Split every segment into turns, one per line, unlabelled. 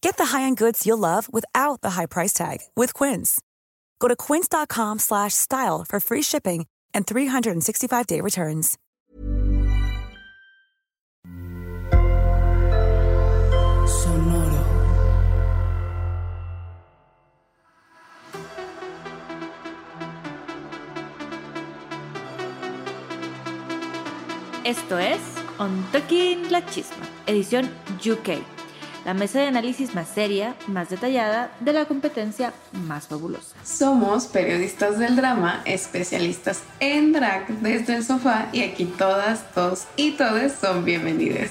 Get the high-end goods you'll love without the high price tag with Quince. Go to quince.com slash style for free shipping and 365-day returns.
Sonoro.
Esto es On Talking La Chisma, edición UK, la mesa de análisis más seria, más detallada de la competencia más fabulosa.
Somos periodistas del drama, especialistas en drag desde el sofá y aquí todas, todos y todes son bienvenidos.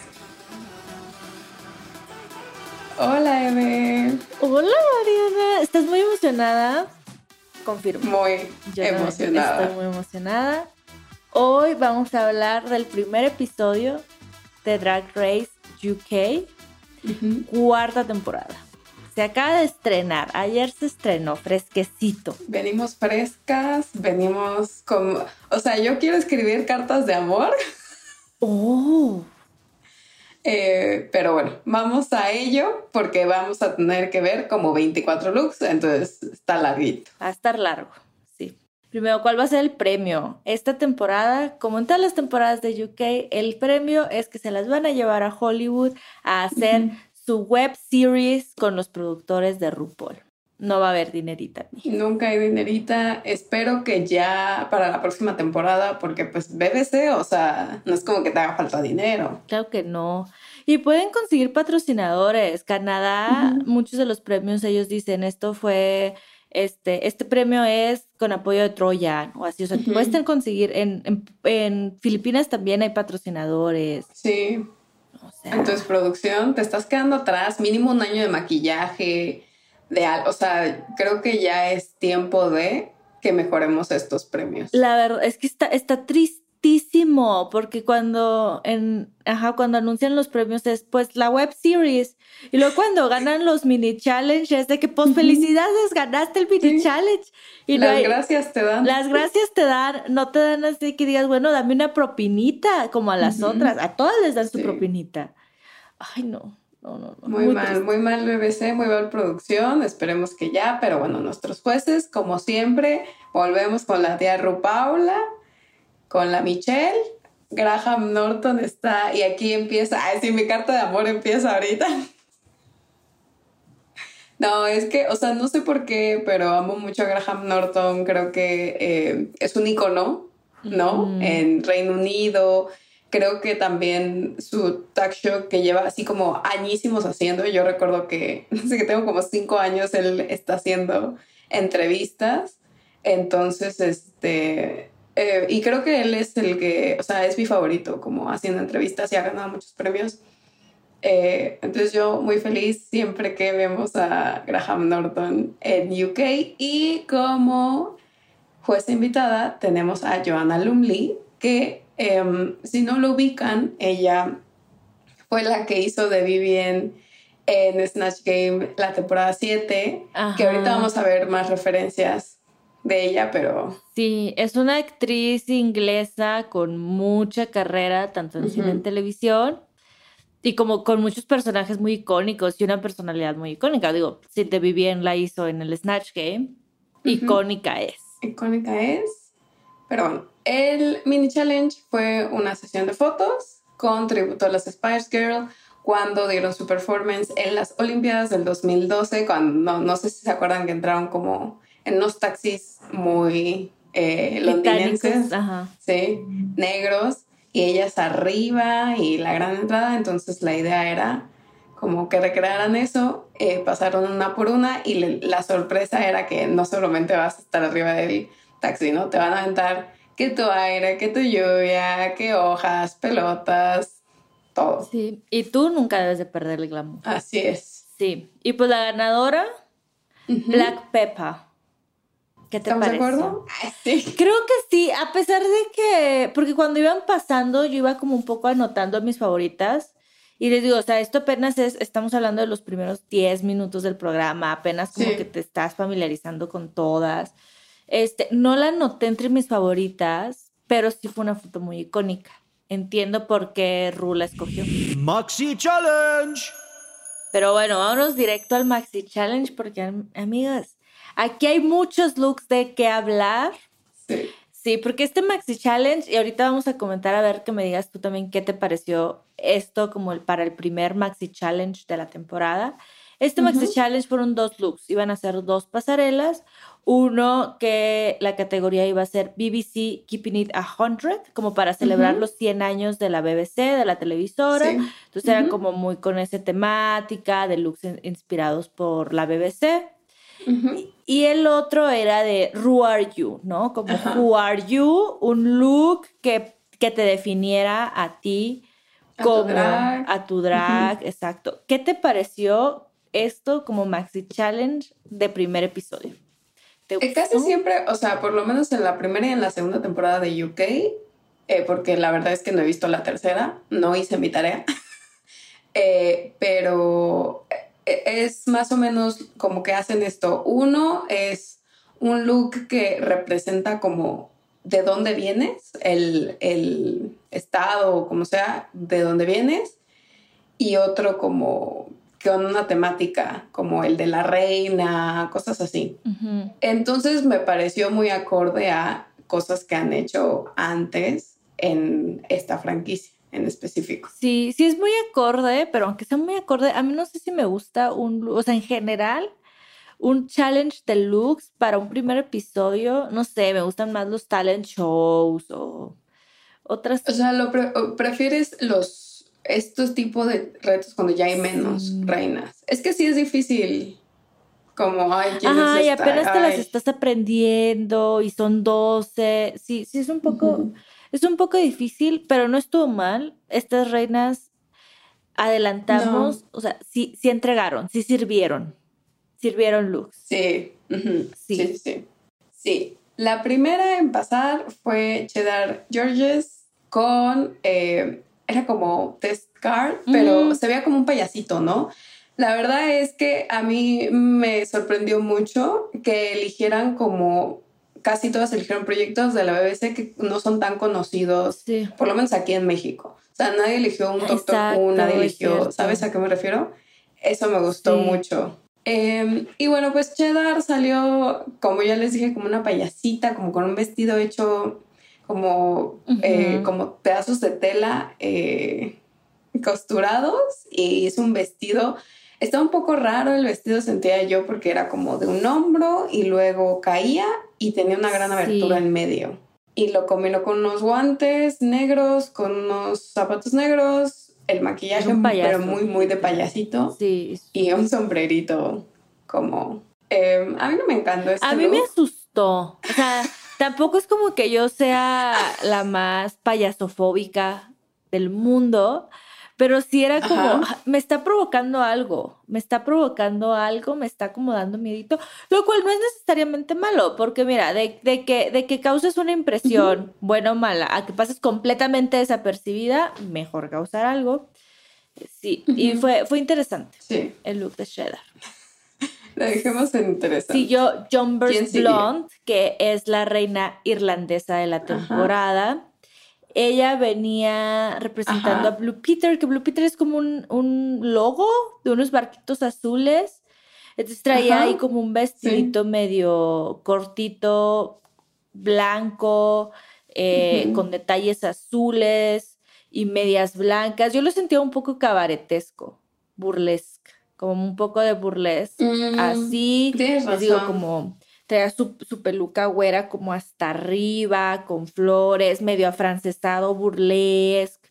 Hola, Eve.
Hola Mariana, ¿estás muy emocionada? Confirmo.
Muy
Yo
emocionada.
Estoy muy emocionada. Hoy vamos a hablar del primer episodio de Drag Race UK, Cuarta temporada. Se acaba de estrenar, ayer se estrenó, fresquecito.
Venimos frescas, venimos como... O sea, yo quiero escribir cartas de amor,
¡Oh!
eh, pero bueno, vamos a ello porque vamos a tener que ver como 24 looks, entonces está larguito.
Va a estar largo. Primero, ¿cuál va a ser el premio? Esta temporada, como en todas las temporadas de UK, el premio es que se las van a llevar a Hollywood a hacer su web series con los productores de RuPaul. No va a haber dinerita. mija.
Nunca hay dinerita. Espero que ya para la próxima temporada, porque pues BBC, o sea, no es como que te haga falta dinero.
Claro que no. Y pueden conseguir patrocinadores. Canadá, muchos de los premios ellos dicen, esto fue, este, este premio es con apoyo de Troyan o así. O sea,
Ujú.
pueden conseguir, en, en, en Filipinas también hay patrocinadores.
Sí.
O sea,
Entonces, producción, te estás quedando atrás, mínimo un año de maquillaje, de algo. O sea, creo que ya es tiempo de que mejoremos estos premios.
la verdad es que está, está tristísimo porque cuando, en, ajá, cuando anuncian los premios es pues la web series y luego cuando ganan los mini challenge es de que pues felicidades, ganaste el mini
Sí.
challenge. Y no
Las
hay-
gracias te dan.
Las gracias te dan, no te dan así que digas, bueno, dame una propinita, como a las otras. A todas les dan su propinita. Ay, no, no, no, no.
Muy, mal,
triste.
muy mal BBC, muy mal producción. Esperemos que ya, pero bueno, nuestros jueces, como siempre, volvemos con la tía Ru Paula, con la Michelle. Graham Norton está, y aquí empieza. Ay, sí, mi carta de amor empieza ahorita. No, es que, o sea, no sé por qué, pero amo mucho a Graham Norton. Creo que eh, es un icono, ¿no? En Reino Unido. Creo que también su talk show que lleva así como añísimos haciendo. Yo recuerdo que, sé, que tengo como cinco años, él está haciendo entrevistas. Entonces, este, eh, y creo que él es el que, o sea, es mi favorito como haciendo entrevistas y ha ganado muchos premios. Eh, entonces yo muy feliz siempre que vemos a Graham Norton en UK y como jueza invitada tenemos a Joanna Lumley que em, si no lo ubican ella fue la que hizo de Vivian en Snatch Game la temporada 7 que ahorita vamos a ver más referencias de ella, pero...
Sí, es una actriz inglesa con mucha carrera, tanto en cine y en televisión, y como con muchos personajes muy icónicos y una personalidad muy icónica. Digo, Cindy Vivien la hizo en el Snatch Game, icónica es.
Icónica es. Pero bueno, el mini challenge fue una sesión de fotos con tributo a las Spice Girls cuando dieron su performance en las Olimpiadas del 2012, cuando no, sé si se acuerdan que entraron como en unos taxis muy eh, londinenses, sí, negros, y ellas arriba y la gran entrada, entonces la idea era como que recrearan eso, eh, pasaron una por una y la sorpresa era que no solamente vas a estar arriba del taxi, ¿no? Te van a aventar que tu aire, que tu lluvia, que hojas, pelotas, todo.
Sí, y tú nunca debes de perder el glamour.
Así es.
Sí, y pues la ganadora, Black Pepper. ¿Qué te
¿Estamos de acuerdo?
sí. Creo que sí, a pesar de que, porque cuando iban pasando yo iba como un poco anotando mis favoritas y les digo, o sea, esto apenas es, estamos hablando de los primeros 10 minutos del programa, apenas como que te estás familiarizando con todas. Este, no la anoté entre mis favoritas, pero sí fue una foto muy icónica. Entiendo por qué Ru la escogió.
Maxi Challenge.
Pero bueno, vámonos directo al Maxi Challenge porque, amigas, aquí hay muchos looks de qué hablar.
Sí.
Sí, porque este Maxi Challenge, y ahorita vamos a comentar a ver que me digas tú también qué te pareció esto como el, para el primer Maxi Challenge de la temporada. Este Maxi Challenge fueron dos looks, iban a ser dos pasarelas, uno que la categoría iba a ser BBC Keeping It a 100, como para celebrar los 100 años de la BBC, de la televisora. Entonces era como muy con esa temática de looks inspirados por la BBC. y, el otro era de Who Are You, ¿no? Como Who Are You, un look que, que te definiera a ti como a tu drag, exacto. ¿Qué te pareció esto como Maxi Challenge de primer episodio?
Eh, casi siempre, o sea, por lo menos en la primera y en la segunda temporada de UK, eh, porque la verdad es que no he visto la tercera, no hice mi tarea, eh, pero es más o menos como que hacen esto. Uno es un look que representa como de dónde vienes, el, el estado o como sea, de dónde vienes, y otro como con una temática como el de la reina, cosas así. Entonces me pareció muy acorde a cosas que han hecho antes en esta franquicia en específico.
Sí, sí es muy acorde, pero aunque sea muy acorde, a mí no sé si me gusta un, o sea, en general, un challenge de looks para un primer episodio, no sé, me gustan más los talent shows o otras.
O sea, lo prefieres los estos tipos de retos cuando ya hay menos reinas. Es que sí es difícil. Como, ay, ¿quién
Ajá, y apenas te las estás aprendiendo y son 12. Sí, sí es un poco, es un poco difícil, pero no estuvo mal. Estas reinas adelantamos, o sea, sí, sí entregaron, sí sirvieron. Sirvieron looks.
Sí. sí. sí, sí, sí. La primera en pasar fue Cheddar Georges con eh, era como test card, pero se veía como un payasito, ¿no? La verdad es que a mí me sorprendió mucho que eligieran como casi todas eligieron proyectos de la BBC que no son tan conocidos, por lo menos aquí en México. O sea, nadie eligió un Doctor Who, nadie eligió, ¿sabes a qué me refiero? Eso me gustó mucho. Em, y bueno, pues Cheddar salió, como ya les dije, como una payasita, como con un vestido hecho como, eh, como pedazos de tela eh, costurados y es un vestido. Estaba un poco raro el vestido, sentía yo, porque era como de un hombro y luego caía y tenía una gran abertura en medio. Y lo combinó con unos guantes negros, con unos zapatos negros, el maquillaje, pero muy, muy de payasito.
Sí.
Y un sombrerito como... Em, a mí no me encantó este
A mí me asustó. O sea... Tampoco es como que yo sea la más payasofóbica del mundo, pero sí era como, me está provocando algo, me está provocando algo, me está como dando miedito, lo cual no es necesariamente malo, porque mira, de, que, de que causes una impresión buena o mala, a que pases completamente desapercibida, mejor causar algo. Sí, y fue, fue interesante
sí.
el look de Shredder.
La dejemos en interesante.
Siguió Jumbers Blonde, que es la reina irlandesa de la temporada. Ella venía representando a Blue Peter, que Blue Peter es como un, un logo de unos barquitos azules. Entonces traía ahí como un vestidito medio cortito, blanco, eh, con detalles azules y medias blancas. Yo lo sentía un poco cabaretesco, burlesque, como un poco de burlesque.
Mm,
Así, les digo, como traía su, su, peluca güera como hasta arriba, con flores, medio afrancesado, burlesque.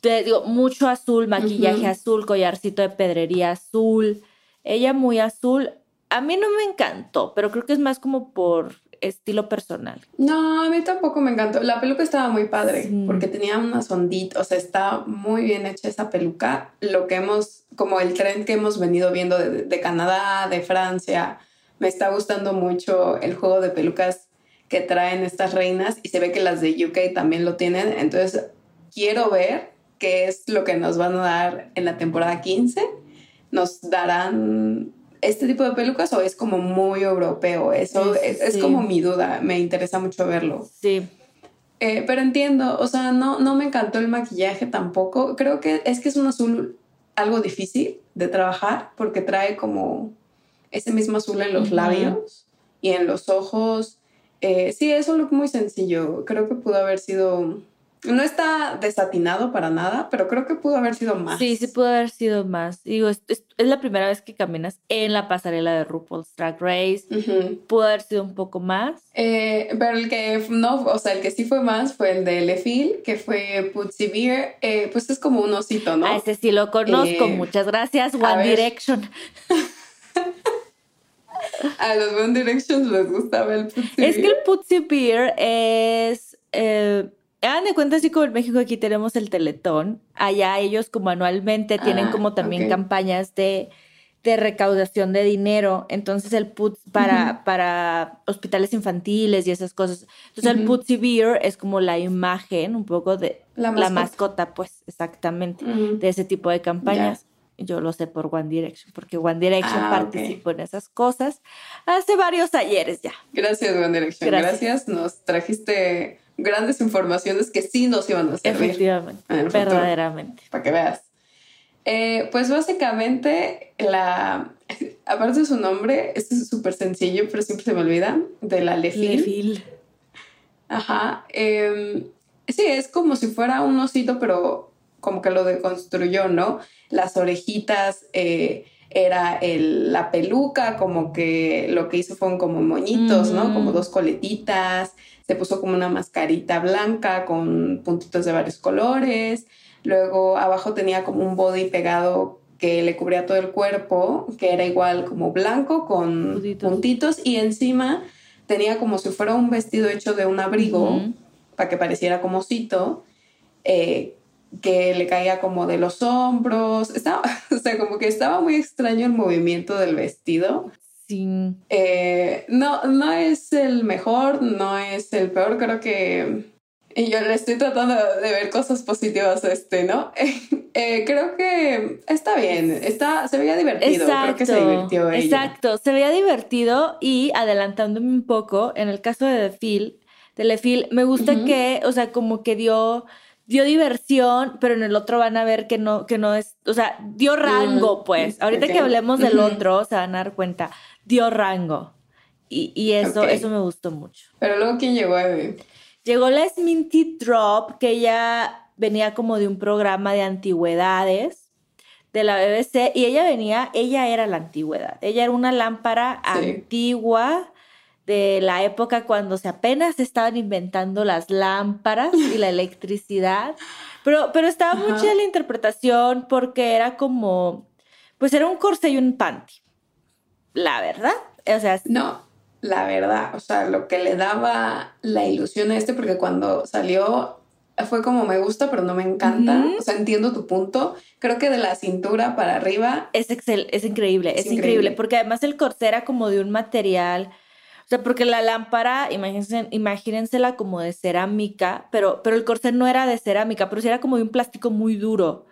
Te digo, mucho azul, maquillaje azul, collarcito de pedrería azul. Ella muy azul. A mí no me encantó, pero creo que es más como por estilo personal.
No, a mí tampoco me encantó. La peluca estaba muy padre porque tenía una ondita, o sea, está muy bien hecha esa peluca. Lo que hemos, como el trend que hemos venido viendo de, de Canadá, de Francia, me está gustando mucho el juego de pelucas que traen estas reinas y se ve que las de UK también lo tienen. Entonces, quiero ver qué es lo que nos van a dar en la temporada 15. Nos darán este tipo de pelucas o es como muy europeo? Eso es, como mi duda, me interesa mucho verlo.
Sí.
Eh, pero entiendo, o sea, no, no me encantó el maquillaje tampoco. Creo que es que es un azul algo difícil de trabajar porque trae como ese mismo azul en los labios y en los ojos. Eh, sí, es un look muy sencillo. Creo que pudo haber sido no está desatinado para nada, pero creo que pudo haber sido más.
Sí, sí pudo haber sido más. Digo, es, es, la primera vez que caminas en la pasarela de RuPaul's Drag Race. Pudo haber sido un poco más.
Eh, pero el que no, o sea, el que sí fue más fue el de Lefil, que fue Putsy Beer. Eh, pues es como un osito, ¿no?
A ese sí lo conozco. Eh, Muchas gracias, One Direction.
A los One Directions les gustaba el Putsy
Beer. Es que el Putsy Beer es Hagan de cuenta, así como en México aquí tenemos el Teletón, allá ellos como anualmente tienen ah, como también campañas de, de, recaudación de dinero, entonces el put para, para hospitales infantiles y esas cosas. Entonces el Putsy Beer es como la imagen un poco de la mascota, pues exactamente, de ese tipo de campañas. Yo lo sé por One Direction, porque One Direction ah, participó en esas cosas hace varios ayeres ya.
Gracias, One Direction. Gracias. Nos trajiste grandes informaciones que sí nos iban a servir.
Efectivamente, verdaderamente.
Para que veas. Eh, pues básicamente, la, aparte de su nombre, este es súper sencillo, pero siempre se me olvida, de la Lefil.
Lefil.
Ajá. Em, sí, es como si fuera un osito, pero como que lo deconstruyó, ¿no? Las orejitas eh, era el, la peluca, como que lo que hizo fueron como moñitos, ¿no? Como dos coletitas. Se puso como una mascarita blanca con puntitos de varios colores. Luego abajo tenía como un body pegado que le cubría todo el cuerpo, que era igual como blanco con puntitos. Y encima tenía como si fuera un vestido hecho de un abrigo, para que pareciera como cito, eh, que le caía como de los hombros. Estaba, o sea, como que estaba muy extraño el movimiento del vestido.
Sí.
Eh, no, no es el mejor, no es el peor, creo que y yo le estoy tratando de ver cosas positivas a este, ¿no? Eh, creo que está bien, está, se veía divertido, exacto, creo que se divirtió ella.
Exacto, se veía divertido y adelantándome un poco, en el caso de The Phil, de Le me gusta que, o sea, como que dio dio diversión, pero en el otro van a ver que no, que no es, o sea, dio rango, pues. Ahorita que hablemos del otro, se van a dar cuenta, dio rango. Y, y eso, eso me gustó mucho.
Pero luego, ¿quién llegó a
Llegó la Sminty Drop, que ella venía como de un programa de antigüedades de la BBC y ella venía, ella era la antigüedad. Ella era una lámpara antigua de la época cuando se apenas estaban inventando las lámparas y la electricidad. Pero, pero estaba mucha la interpretación porque era como, pues era un corsé y un panty. La verdad. O sea,
no, la verdad. O sea, lo que le daba la ilusión a este, porque cuando salió fue como me gusta, pero no me encanta. O sea, entiendo tu punto. Creo que de la cintura para arriba.
Es, excel, es increíble, es, increíble. increíble. Porque además el corsé era como de un material o sea, porque la lámpara, imagínense, imagínensela como de cerámica, pero, pero el corset no era de cerámica, pero sí era como de un plástico muy duro.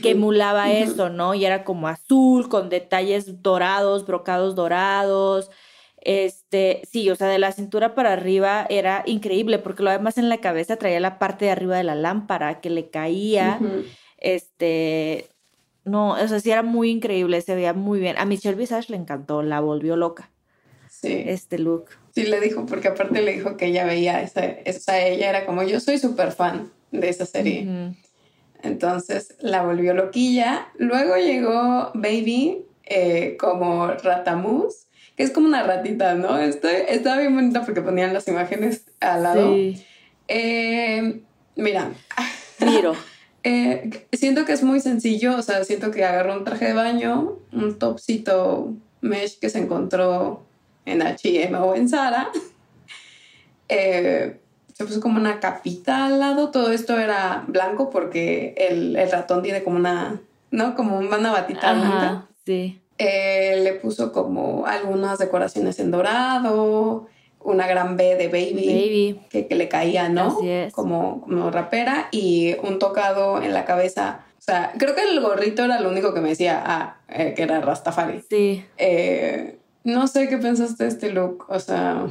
que emulaba eso, ¿no? Y era como azul, con detalles dorados, brocados dorados. Este, sí, o sea, de la cintura para arriba era increíble, porque lo demás en la cabeza traía la parte de arriba de la lámpara que le caía. Este, no, o sea, sí era muy increíble, se veía muy bien. A Michelle Visage le encantó, la volvió loca.
Sí.
Este look.
Sí, le dijo, porque aparte le dijo que ella veía esa, esa ella era como, yo soy súper fan de esa serie. Entonces la volvió loquilla. Luego llegó Baby eh, como Ratamus, que es como una ratita, ¿no? estaba bien bonita porque ponían las imágenes al lado. Sí. Eh, mira.
Miro.
Eh, siento que es muy sencillo, o sea, siento que agarró un traje de baño, un topsito mesh que se encontró en H&M o en Zara. Eh, se puso como una capita al lado. Todo esto era blanco porque el, el ratón tiene como una, ¿no? Como una batita blanca.
Sí.
Eh, le puso como algunas decoraciones en dorado, una gran B de baby, Que, que, le caía, ¿no? Como, como rapera y un tocado en la cabeza. O sea, creo que el gorrito era lo único que me decía, ah, eh, que era Rastafari.
Sí.
Eh, no sé qué pensaste de este look, o sea...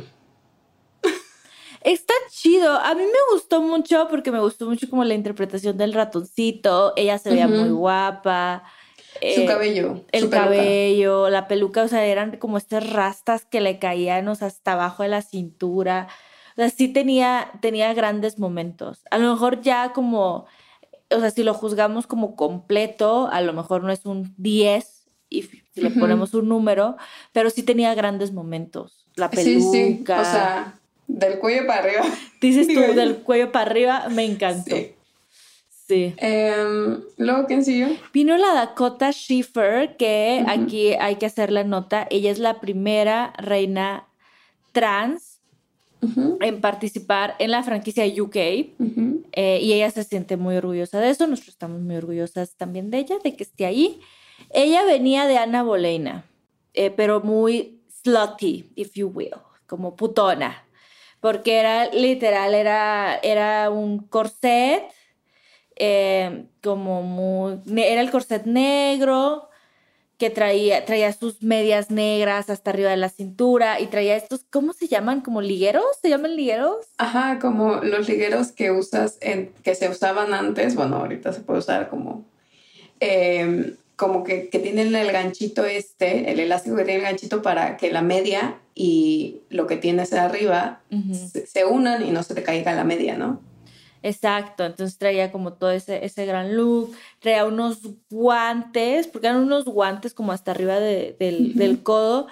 Está chido. A mí me gustó mucho porque me gustó mucho como la interpretación del ratoncito. Ella se veía muy guapa.
Su eh, cabello.
El cabello, la peluca, o sea, eran como estas rastas que le caían hasta abajo de la cintura. O sea, sí tenía, tenía grandes momentos. A lo mejor ya como, o sea, si lo juzgamos como completo, a lo mejor no es un 10 y si le ponemos un número, pero sí tenía grandes momentos. La peluca. Sí, sí.
O sea, del cuello para arriba.
Dices tú, del cuello para arriba, me encantó. Sí. Sí.
Em, Luego, ¿quién siguió?
Vino la Dakota Schiffer, que aquí hay que hacer la nota. Ella es la primera reina trans en participar en la franquicia UK. Eh, y ella se siente muy orgullosa de eso. Nosotros estamos muy orgullosas también de ella, de que esté ahí. Ella venía de Ana Bolena, eh, pero muy slutty, if you will, como putona. Porque era literal, era, era un corset eh, como muy, era el corset negro, que traía, traía sus medias negras hasta arriba de la cintura y traía estos, ¿cómo se llaman? ¿Como ligueros? ¿Se llaman ligueros?
Ajá, como los ligueros que usas, que se usaban antes, bueno, ahorita se puede usar como, em, como que, que, tienen el ganchito este, el elástico que tiene el ganchito para que la media y lo que tienes arriba se, se, unan y no se te caiga la media, ¿no?
Exacto, entonces traía como todo ese, ese gran look, traía unos guantes, porque eran unos guantes como hasta arriba del, codo,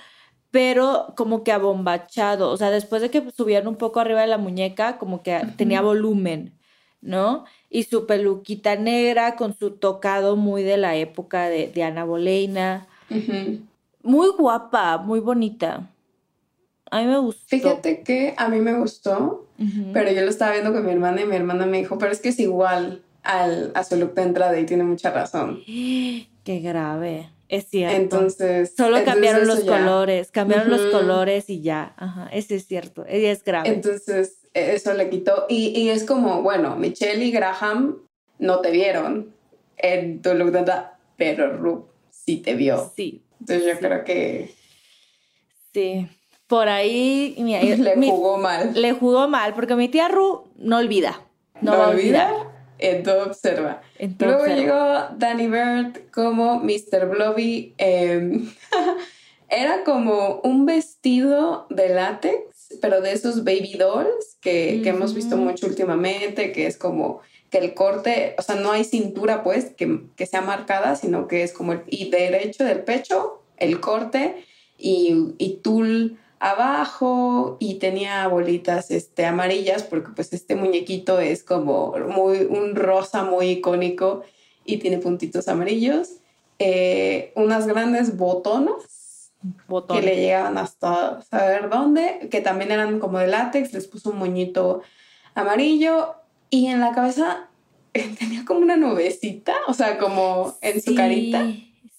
pero como que abombachado, o sea, después de que subieron un poco arriba de la muñeca, como que tenía volumen, ¿no? Y su peluquita negra con su tocado muy de la época de, de Ana Boleina. Muy guapa, muy bonita. A mí me gustó.
Fíjate que a mí me gustó, pero yo lo estaba viendo con mi hermana y mi hermana me dijo, pero es que es igual al, a su look de entrada y tiene mucha razón.
Qué grave. Es cierto.
Entonces.
Solo cambiaron los colores. Cambiaron los colores y ya. Ajá. Ese es cierto. Ella es grave.
Entonces, eso le quitó. Y, y, es como, bueno, Michelle y Graham no te vieron en tu look pero Ru sí te vio.
Sí.
Entonces, yo creo que.
Sí por ahí...
le jugó mal.
Le jugó mal, porque mi tía Ru no olvida. No, va a olvidar.
Entonces observa. Luego llegó Danny Bird como Mr. Blobby. Em, era como un vestido de látex, pero de esos baby dolls que, que, hemos visto mucho últimamente, que es como que el corte, o sea, no hay cintura pues que, que sea marcada, sino que es como el y derecho del pecho, el corte y, y tul abajo y tenía bolitas este, amarillas porque pues este muñequito es como muy, un rosa muy icónico y tiene puntitos amarillos. Eh, unas grandes botonas que le llegaban hasta saber dónde, que también eran como de látex, les puso un moñito amarillo y en la cabeza tenía como una nubecita, o sea, como en su carita.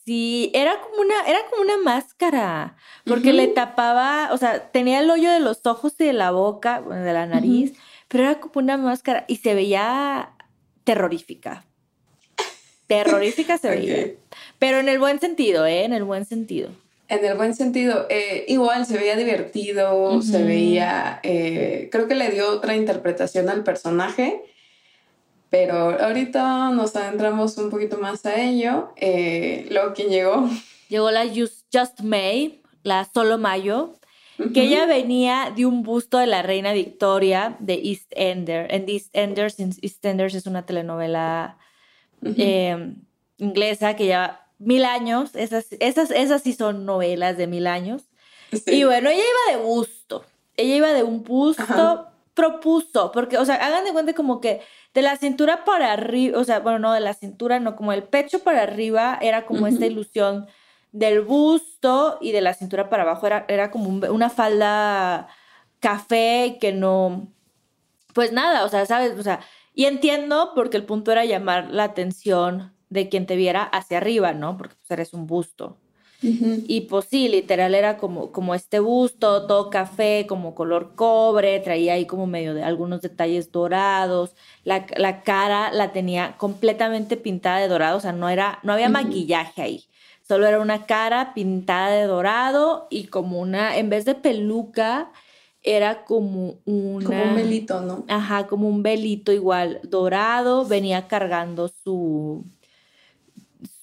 Sí, era como una, era como una máscara, porque le tapaba, o sea, tenía el hoyo de los ojos y de la boca, de la nariz, pero era como una máscara y se veía terrorífica. Terrorífica se veía. Pero en el buen sentido, ¿eh? En el buen sentido.
En el buen sentido, eh, igual se veía divertido, se veía, eh, creo que le dio otra interpretación al personaje, pero ahorita nos adentramos un poquito más a ello. Eh, luego, ¿quién llegó?
Llegó la Just, Just May, la Solo Mayo, que ella venía de un busto de la reina Victoria de East Ender. En East Enders, East Enders es una telenovela eh, inglesa que lleva mil años. Esas, esas, esas sí son novelas de mil años.
Sí.
Y bueno, ella iba de busto. Ella iba de un busto,
Ajá.
propuso, porque, o sea, hagan de cuenta como que de la cintura para arriba, o sea, bueno, no de la cintura, no, como el pecho para arriba era como esta ilusión del busto y de la cintura para abajo era, era como un- una falda café que no, pues nada, o sea, ¿sabes? O sea, y entiendo porque el punto era llamar la atención de quien te viera hacia arriba, ¿no? Porque pues eres un busto. Y pues sí, literal era como, como este busto, todo café, como color cobre, traía ahí como medio de algunos detalles dorados, la, la cara la tenía completamente pintada de dorado, o sea, no era, no había maquillaje ahí, solo era una cara pintada de dorado y como una, en vez de peluca, era como una...
Como un velito, ¿no?
Ajá, como un velito igual dorado, venía cargando su,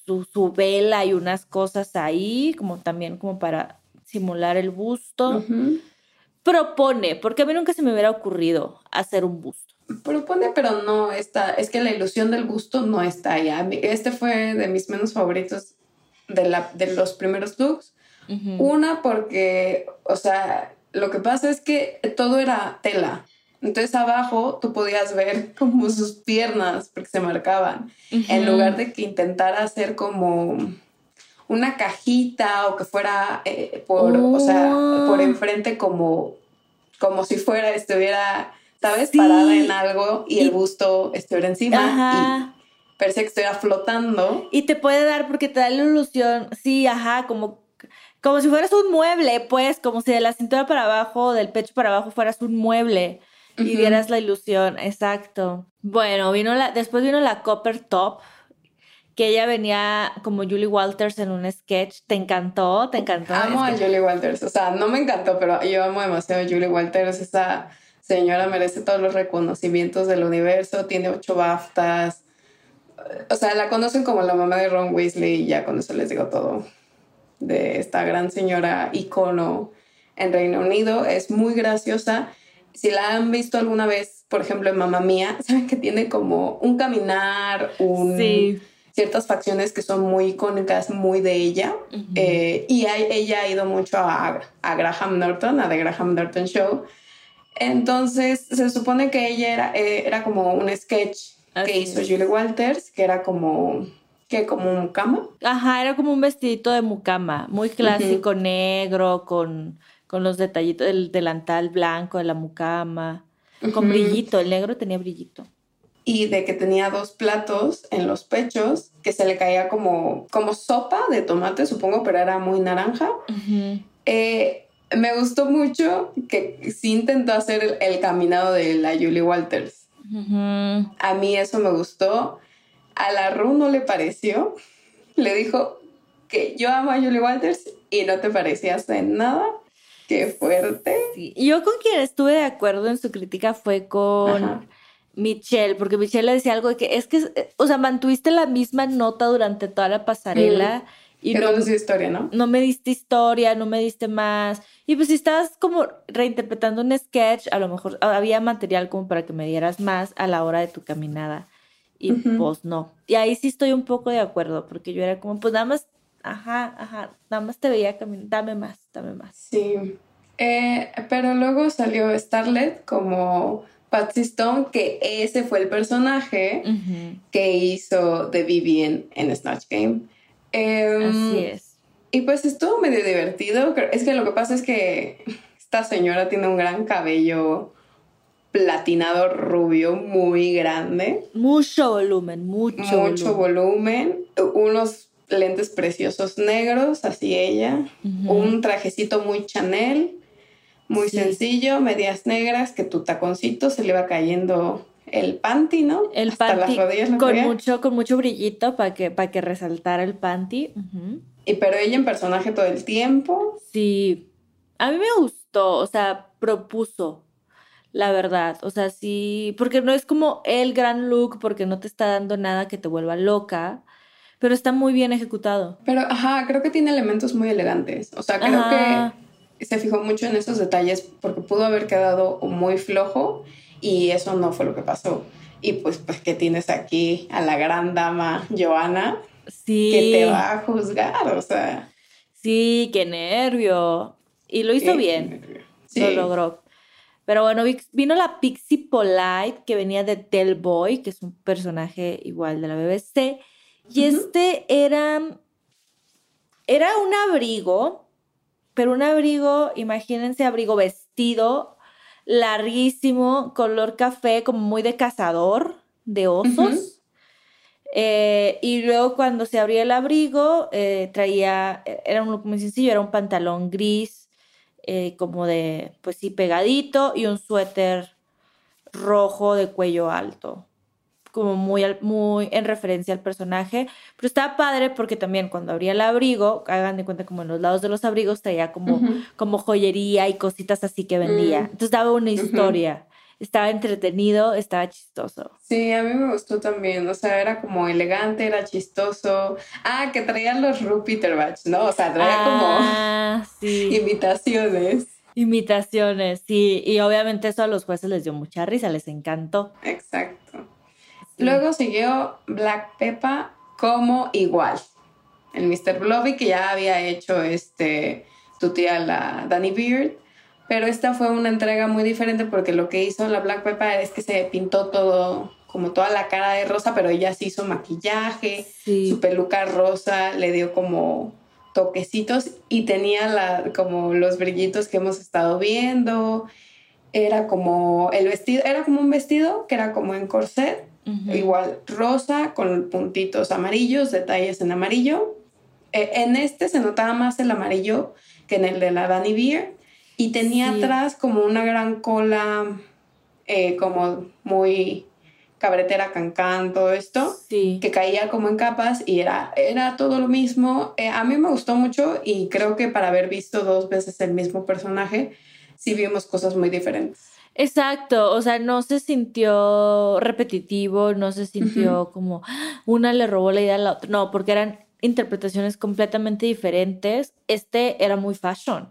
su, su vela y unas cosas ahí, como también como para simular el busto. Propone, porque a mí nunca se me hubiera ocurrido hacer un busto.
Propone, pero no está. Es que la ilusión del gusto no está ahí. A mí- Este fue de mis menos favoritos de, la, de los primeros looks. Una, porque, o sea, lo que pasa es que todo era tela. Entonces abajo tú podías ver como sus piernas porque se marcaban. En lugar de que intentara hacer como una cajita o que fuera eh, por, o sea,
Oh.
por enfrente como, como si fuera, estuviera, ¿sabes?
Sí.
Parada en algo y,
Y-
el busto estuviera encima
Ajá.
y parecía que estuviera flotando.
Y te puede dar porque te da la ilusión, sí, ajá, como, como si fueras un mueble, pues, como si de la cintura para abajo, del pecho para abajo fueras un mueble y dieras la ilusión, exacto. Bueno, vino la, después vino la Copper Top, que ella venía como Julie Walters en un sketch. ¿Te encantó? ¿Te encantó?
Amo a Julie Walters, o sea, no me encantó, pero yo amo demasiado a Julie Walters. Esa señora merece todos los reconocimientos del universo, tiene ocho BAFTAs. O sea, la conocen como la mamá de Ron Weasley y ya con eso les digo todo de esta gran señora icono en Reino Unido. Es muy graciosa. Si la han visto alguna vez, por ejemplo, en Mamma Mía, saben que tiene como un caminar, un
Sí.
ciertas facciones que son muy icónicas, muy de ella. Eh, y hay- ella ha ido mucho a, a Graham Norton, a The Graham Norton Show. Entonces, se supone que ella era, eh, era como un sketch
Así
que hizo
es.
Julie Walters, que era como, que como un cama.
Ajá, era como un vestidito de mucama, muy clásico, negro, con, con los detallitos del delantal blanco de la mucama, con brillito, el negro tenía brillito.
Y de que tenía dos platos en los pechos, que se le caía como, como sopa de tomate, supongo, pero era muy naranja. Eh, me gustó mucho que sí intentó hacer el, el caminado de la Julie Walters. A mí eso me gustó. A la Ru no le pareció. Le dijo que yo amo a Julie Walters y no te parecías en nada. Qué fuerte.
Sí, y Yo con quien estuve de acuerdo en su crítica fue con
Ajá.
Michelle, porque Michelle le decía algo de que es que, o sea, mantuviste la misma nota durante toda la pasarela y
que
no,
no historia, ¿no?
no me diste historia, no me diste más. Y pues si estabas como reinterpretando un sketch, a lo mejor había material como para que me dieras más a la hora de tu caminada. Y pues no. Y ahí sí estoy un poco de acuerdo, porque yo era como, pues nada más, ajá, ajá, nada más te veía caminar, dame más, dame más.
Sí. Eh, pero luego salió Starlet como Patsy Stone, que ese fue el personaje que hizo de Vivian en Snatch Game. Em,
Así es.
Y pues estuvo medio divertido. Es que lo que pasa es que esta señora tiene un gran cabello platinado rubio muy grande,
Mucho volumen, mucho,
mucho volumen, unos lentes preciosos negros, así ella, un trajecito muy Chanel, muy
Sí.
sencillo, medias negras, que tu taconcito se le va cayendo el panty, ¿no?
El
Hasta
panty
las rodillas lo
con mucho, con mucho brillito para que, para que resaltara el panty.
Y pero ella en personaje todo el tiempo.
Sí, a mí me gustó, o sea, propuso, la verdad, o sea, sí, porque no es como el gran look, porque no te está dando nada que te vuelva loca, pero está muy bien ejecutado.
Pero, ajá, creo que tiene elementos muy elegantes. O sea, creo
Ajá.
que se fijó mucho en esos detalles porque pudo haber quedado muy flojo y eso no fue lo que pasó. Y pues, pues que tienes aquí a la gran dama Joana
Sí,
que te va a juzgar, o sea.
sí, qué nervio. Y lo hizo
qué
bien,
nervio.
lo
Sí.
logró. Pero bueno, vi- vino la Pixie Polite, que venía de Del Boy, que es un personaje igual de la BBC. Y este era. Era un abrigo, pero un abrigo, imagínense, abrigo vestido, larguísimo, color café, como muy de cazador de osos. Eh, y luego cuando se abría el abrigo, eh, traía, era un look muy sencillo, era un pantalón gris, eh, como de, pues sí, pegadito, y un suéter rojo de cuello alto, como muy, al- muy en referencia al personaje. Pero estaba padre porque también cuando abría el abrigo, hagan de cuenta como en los lados de los abrigos traía como, como joyería y cositas así que vendía.
Mm.
Entonces daba una historia. Estaba entretenido, estaba chistoso.
Sí, a mí me gustó también, o sea, era como elegante, era chistoso. Ah, que traían los Ru Peter Batch, ¿no? O sea, traía
Ah,
como
sí.
imitaciones.
Imitaciones, sí. Y obviamente eso a los jueces les dio mucha risa, les encantó.
Exacto. Luego siguió Black Peppa como igual. El Mr. Blobby que ya había hecho este tu tía la Danny Beard, pero esta fue una entrega muy diferente porque lo que hizo la Black Peppa es que se pintó todo como toda la cara de rosa, pero ella se hizo maquillaje,
Sí.
su peluca rosa le dio como toquecitos y tenía la, como los brillitos que hemos estado viendo. Era como el vestido, era como un vestido que era como en corset,
Ujú.
igual rosa con puntitos amarillos, detalles en amarillo. Eh, en este se notaba más el amarillo que en el de la Danny Beer y tenía
Sí.
atrás como una gran cola eh, como muy cabretera cancán, todo esto
Sí.
que caía como en capas y era, era todo lo mismo. Eh, a mí me gustó mucho y creo que para haber visto dos veces el mismo personaje, sí vimos cosas muy diferentes.
Exacto, o sea, no se sintió repetitivo, no se sintió como "Ah, una le robó la idea a la otra, no, porque eran interpretaciones completamente diferentes. Este era muy fashion,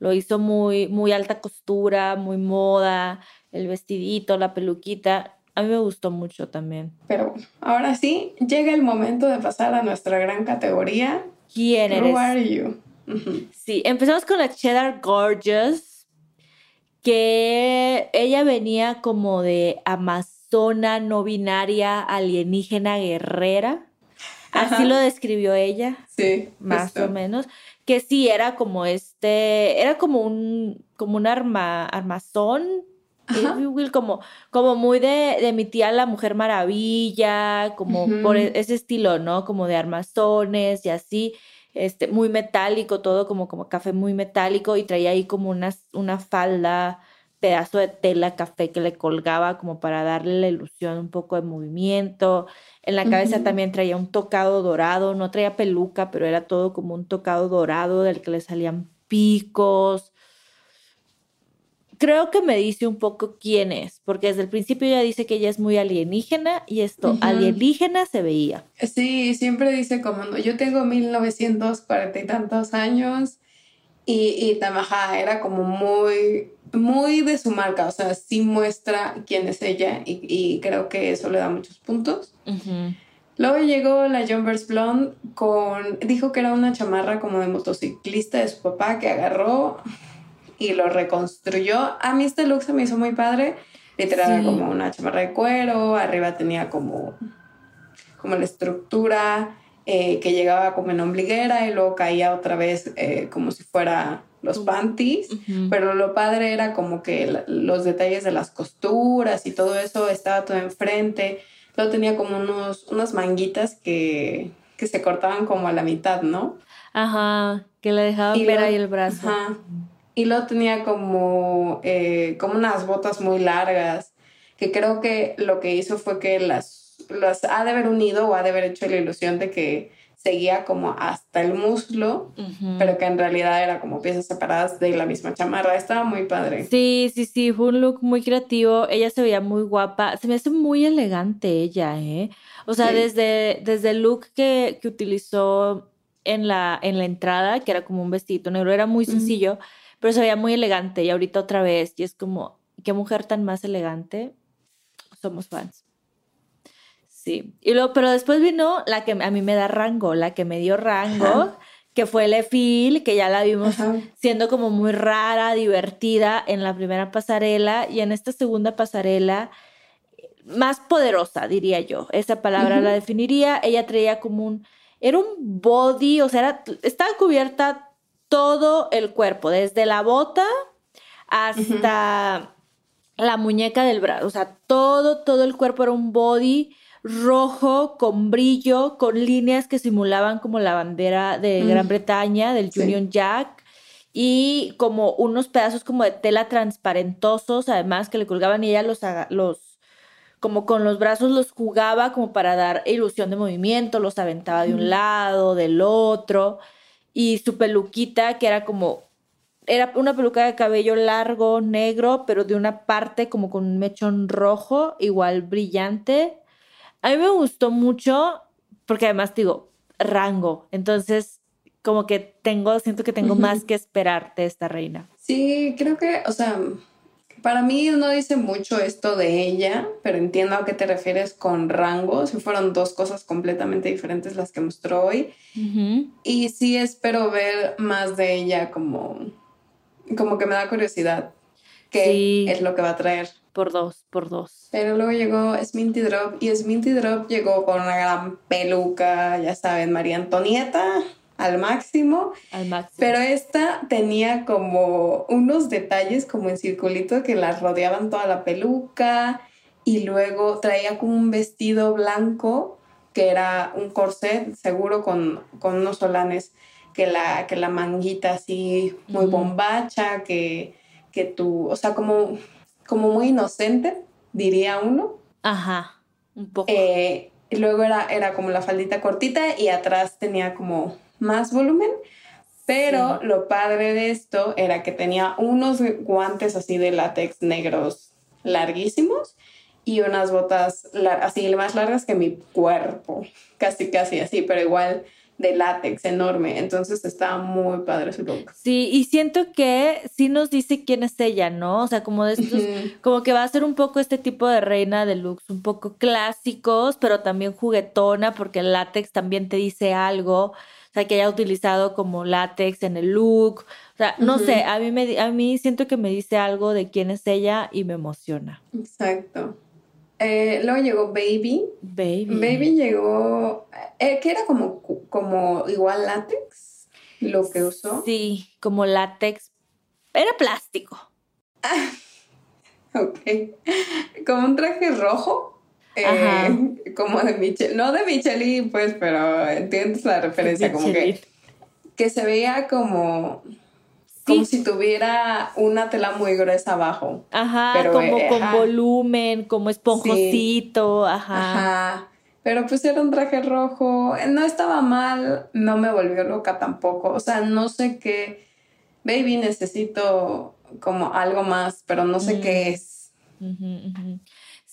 lo hizo muy, muy alta costura, muy moda, el vestidito, la peluquita, a mí me gustó mucho también.
Pero bueno, ahora sí, llega el momento de pasar a nuestra gran categoría.
¿Quién eres?
Who are you?
Sí, empezamos con la Cheddar Gorgeous, que ella venía como de amazona no binaria, alienígena, guerrera. Así
Ajá.
lo describió ella,
Sí,
más
justo.
o menos. Que sí, era como este, era como un, como un arma, armazón, will, como, como muy de, de mi tía la Mujer Maravilla, como por e- ese estilo, ¿no? Como de armazones y así, este, muy metálico, todo como, como café muy metálico y traía ahí como una, una falda, pedazo de tela café que le colgaba como para darle la ilusión, un poco de movimiento. En la cabeza también traía un tocado dorado, no traía peluca, pero era todo como un tocado dorado del que le salían picos. Creo que me dice un poco quién es, porque desde el principio ya dice que ella es muy alienígena y esto, alienígena se veía.
Sí, siempre dice como, no, yo tengo 1940 y tantos años y, y Tamaha era como muy, muy de su marca, o sea, sí muestra quién es ella y, y creo que eso le da muchos puntos. Luego llegó la Jumpers Blonde con, dijo que era una chamarra como de motociclista de su papá que agarró y lo reconstruyó. A mí este look se me hizo muy padre. Literal era
Sí.
como una chamarra de cuero, arriba tenía como, como la estructura eh, que llegaba como en ombliguera y luego caía otra vez eh, como si fuera los panties.
Ujú.
Pero lo padre era como que los detalles de las costuras y todo eso estaba todo enfrente. Luego tenía como unos, unas manguitas que, que se cortaban como a la mitad, ¿no?
Ajá, que le dejaban
Y
ver ahí el brazo.
Ajá. Y luego tenía como, eh, como unas botas muy largas, que creo que lo que hizo fue que las, las ha de haber unido o ha de haber hecho la ilusión de que seguía como hasta el muslo, pero que en realidad era como piezas separadas de la misma chamarra. Estaba muy padre.
Sí, sí, sí, fue un look muy creativo. Ella se veía muy guapa. Se me hace muy elegante ella, ¿eh? O sea, desde, desde el look que, que, utilizó en la, en la entrada, que era como un vestido negro, era muy sencillo, pero se veía muy elegante. Y ahorita otra vez, y es como, qué mujer tan más elegante. Somos fans. Sí. Y luego, pero después vino la que a mí me da rango, la que me dio rango, que fue Lefil, que ya la vimos siendo como muy rara, divertida en la primera pasarela y en esta segunda pasarela más poderosa, diría yo. Esa palabra la definiría. Ella traía como un era un body, o sea, era, estaba cubierta todo el cuerpo, desde la bota hasta la muñeca del brazo, o sea, todo todo el cuerpo era un body rojo con brillo, con líneas que simulaban como la bandera de mm. Gran Bretaña, del Union Jack, y como unos pedazos como de tela transparentosos, además que le colgaban y ella los, los como con los brazos los jugaba como para dar ilusión de movimiento, los aventaba de un lado, del otro, y su peluquita que era como era una peluca de cabello largo, negro, pero de una parte como con un mechón rojo, igual brillante, a mí me gustó mucho porque además digo, rango. Entonces, como que tengo, siento que tengo más que esperar de esta reina.
Sí, creo que, o sea, para mí no dice mucho esto de ella, pero entiendo a qué te refieres con rango. Si fueron dos cosas completamente diferentes las que mostró hoy. Y sí espero ver más de ella como, como que me da curiosidad qué es lo que va a traer
por dos, por dos.
Pero luego llegó Sminty Drop y Sminty Drop llegó con una gran peluca, ya saben, María Antonieta al máximo.
Al máximo.
Pero esta tenía como unos detalles como en circulito que la rodeaban toda la peluca y luego traía como un vestido blanco que era un corset seguro con, con unos solanes que la, que la manguita así muy bombacha, que, que tú, o sea, como como muy inocente, diría uno.
Ajá, un poco.
Eh, y luego era, era como la faldita cortita y atrás tenía como más volumen. Pero lo padre de esto era que tenía unos guantes así de látex negros larguísimos y unas botas así más largas que mi cuerpo, casi casi así, pero igual de látex enorme. Entonces estaba muy padre su look.
Sí, y siento que sí nos dice quién es ella, ¿no? O sea, como de estos, como que va a ser un poco este tipo de reina de looks, un poco clásicos, pero también juguetona, porque el látex también te dice algo. O sea, que haya utilizado como látex en el look. O sea, no sé, a mí, me, a mí siento que me dice algo de quién es ella y me emociona.
Exacto. Eh, luego llegó Baby.
Baby.
Baby llegó, eh, que era como, como igual látex, lo que usó.
Sí, como látex. Era plástico.
ok. Como un traje rojo. Eh, como de Michelle. No de Michelin, pues, pero entiendes la referencia. Como que, que se veía como como si tuviera una tela muy gruesa abajo.
Ajá, pero, como eh, con volumen, como esponjosito, ajá. Ajá.
Pero pues era un traje rojo, no estaba mal, no me volvió loca tampoco. O sea, no sé qué. Baby, necesito como algo más, pero no sé qué mm. es.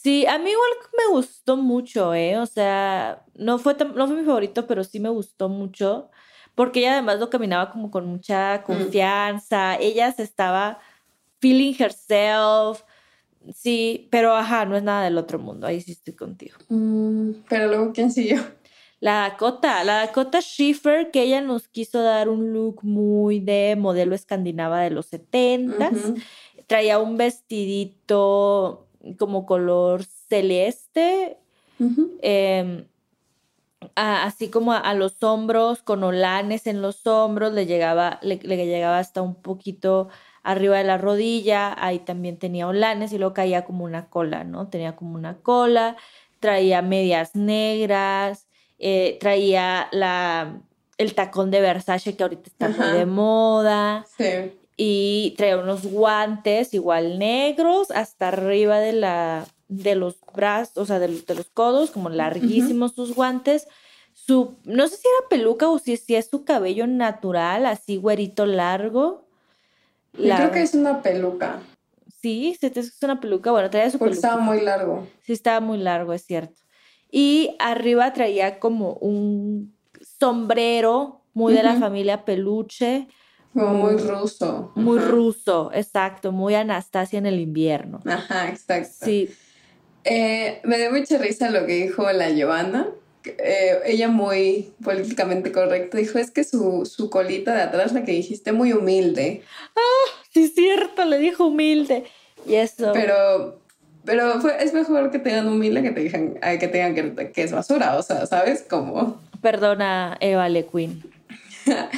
Sí, a mí igual me gustó mucho, ¿eh? O sea, no fue, no fue mi favorito, pero sí me gustó mucho porque ella además lo caminaba como con mucha confianza, ella se estaba feeling herself, sí, pero ajá, no es nada del otro mundo, ahí sí estoy contigo.
Mm, pero luego, ¿quién siguió?
La Dakota, la Dakota Schiffer, que ella nos quiso dar un look muy de modelo escandinava de los setentas. Traía un vestidito como color celeste así como a, los hombros, con olanes en los hombros, le llegaba, le, llegaba hasta un poquito arriba de la rodilla, ahí también tenía olanes y luego caía como una cola, ¿no? Tenía como una cola, traía medias negras, eh, traía la, el tacón de Versace que ahorita está muy de moda.
Sí.
Y traía unos guantes igual negros hasta arriba de la, de los brazos, o sea, de, los codos, como larguísimos sus guantes. Su, no sé si era peluca o si, si es su cabello natural, así güerito largo.
Yo creo que es una peluca.
Sí, se te es una peluca. Bueno, traía su
Porque estaba muy largo.
Sí, estaba muy largo, es cierto. Y arriba traía como un sombrero muy de la familia peluche.
Como muy ruso.
Muy ruso, exacto. Muy Anastasia en el invierno.
Ajá, exacto.
Sí.
Eh, me dio mucha risa lo que dijo la Giovanna. Eh, ella muy políticamente correcta dijo, es que su, su colita de atrás, la que dijiste, muy humilde.
Ah, sí, cierto, le dijo humilde. Y eso.
Pero, pero es mejor que tengan humilde que te digan, que tengan que, es basura, o sea, ¿sabes? Como...
Perdona, Eva Le Queen.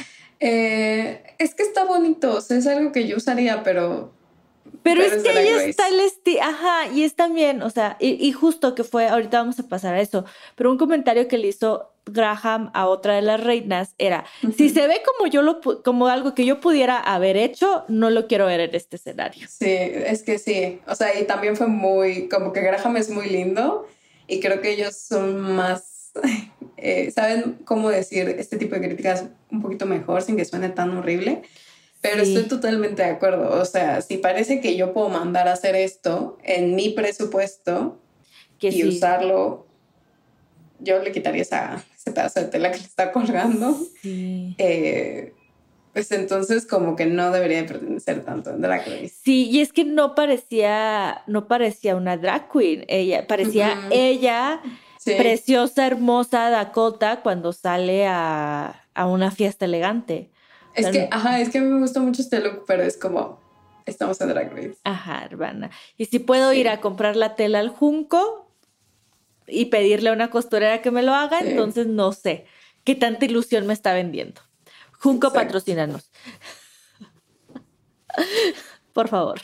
Eh, es que está bonito, o sea, es algo que yo usaría, pero
pero, es que ahí está el estilo, ajá, y es también, o sea, y, justo que fue, ahorita vamos a pasar a eso, pero un comentario que le hizo Graham a otra de las reinas era, si se ve como yo lo, como algo que yo pudiera haber hecho, no lo quiero ver en este escenario.
Sí, es que sí, o sea, y también fue muy, como que Graham es muy lindo y creo que ellos son más, eh, saben cómo decir este tipo de críticas un poquito mejor sin que suene tan horrible. Pero estoy totalmente de acuerdo. O sea, si parece que yo puedo mandar a hacer esto en mi presupuesto y usarlo, yo le quitaría esa, ese pedazo de tela que le está colgando. Eh, pues entonces como que no debería pertenecer tanto en Drag Race.
Sí, y es que no parecía, no parecía una drag queen. Ella parecía ella, preciosa, hermosa Dakota cuando sale a, a una fiesta elegante.
Es que, ajá, es que a mí me gusta mucho este look, pero es como, estamos en Drag Race.
Ajá, hermana. Y si puedo ir a comprar la tela al Junco y pedirle a una costurera que me lo haga, entonces no sé qué tanta ilusión me está vendiendo. Junco, patrocínanos. Por favor.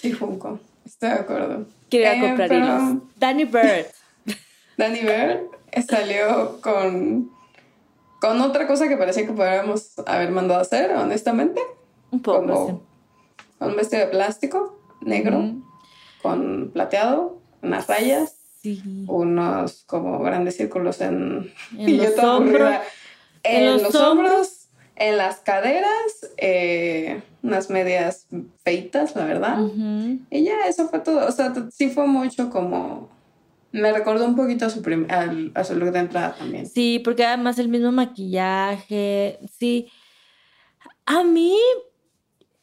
Sí, Junco. Estoy de acuerdo.
Quiero ir a eh, comprar hilos. Danny Bird.
Danny Bird salió con con otra cosa que parecía que podríamos haber mandado a hacer, honestamente.
Un poco.
Con un vestido de plástico negro, con plateado, unas rayas, unos como grandes círculos en,
en los hombros.
En, los, hombros, en las caderas, eh, unas medias feitas, la verdad. Y ya, eso fue todo. O sea, sí fue mucho como me recordó un poquito a su, a su look de entrada también.
Sí, porque además el mismo maquillaje, sí. A mí,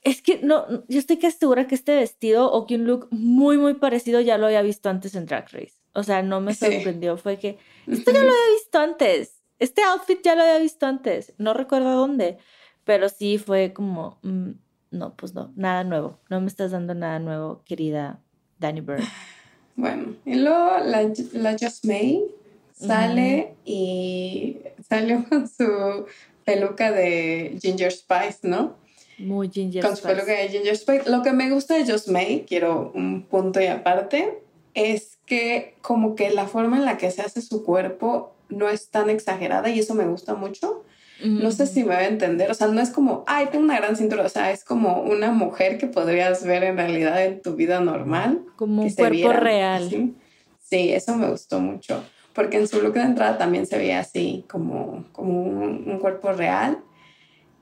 es que no, yo estoy casi segura que este vestido o que un look muy, muy parecido ya lo había visto antes en Drag Race. O sea, no me sorprendió, fue que esto ya lo había visto antes. Este outfit ya lo había visto antes. No recuerdo dónde, pero sí fue como, mm, no, pues no, nada nuevo. No me estás dando nada nuevo, querida Danny Bird.
Bueno, y luego la, la Just May sale y salió con su peluca de Ginger Spice, ¿no?
Muy Ginger
Spice. Con su peluca de Ginger Spice. Lo que me gusta de Just May, quiero un punto y aparte, es que como que la forma en la que se hace su cuerpo no es tan exagerada y eso me gusta mucho. No sé si me va a entender, o sea, no es como, ay, tengo una gran cintura, o sea, es como una mujer que podrías ver en realidad en tu vida normal.
Como un cuerpo real.
¿sí? eso me gustó mucho, porque en su look de entrada también se veía así, como, como un, cuerpo real.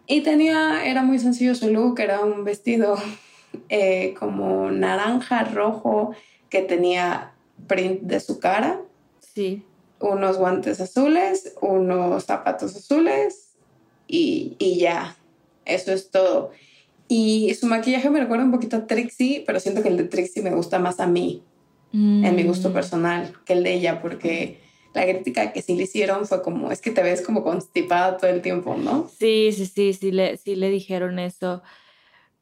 Y tenía, era muy sencillo su look, era un vestido eh, como naranja, rojo, que tenía print de su cara.
Sí.
Unos guantes azules, unos zapatos azules, y, ya, eso es todo. Y su maquillaje me recuerda un poquito a Trixie, pero siento que el de Trixie me gusta más a mí, en mi gusto mm. personal, que el de ella, porque la crítica que sí le hicieron fue como, es que te ves como constipada todo el tiempo, ¿no?
Sí, sí, sí, sí le, sí le dijeron eso.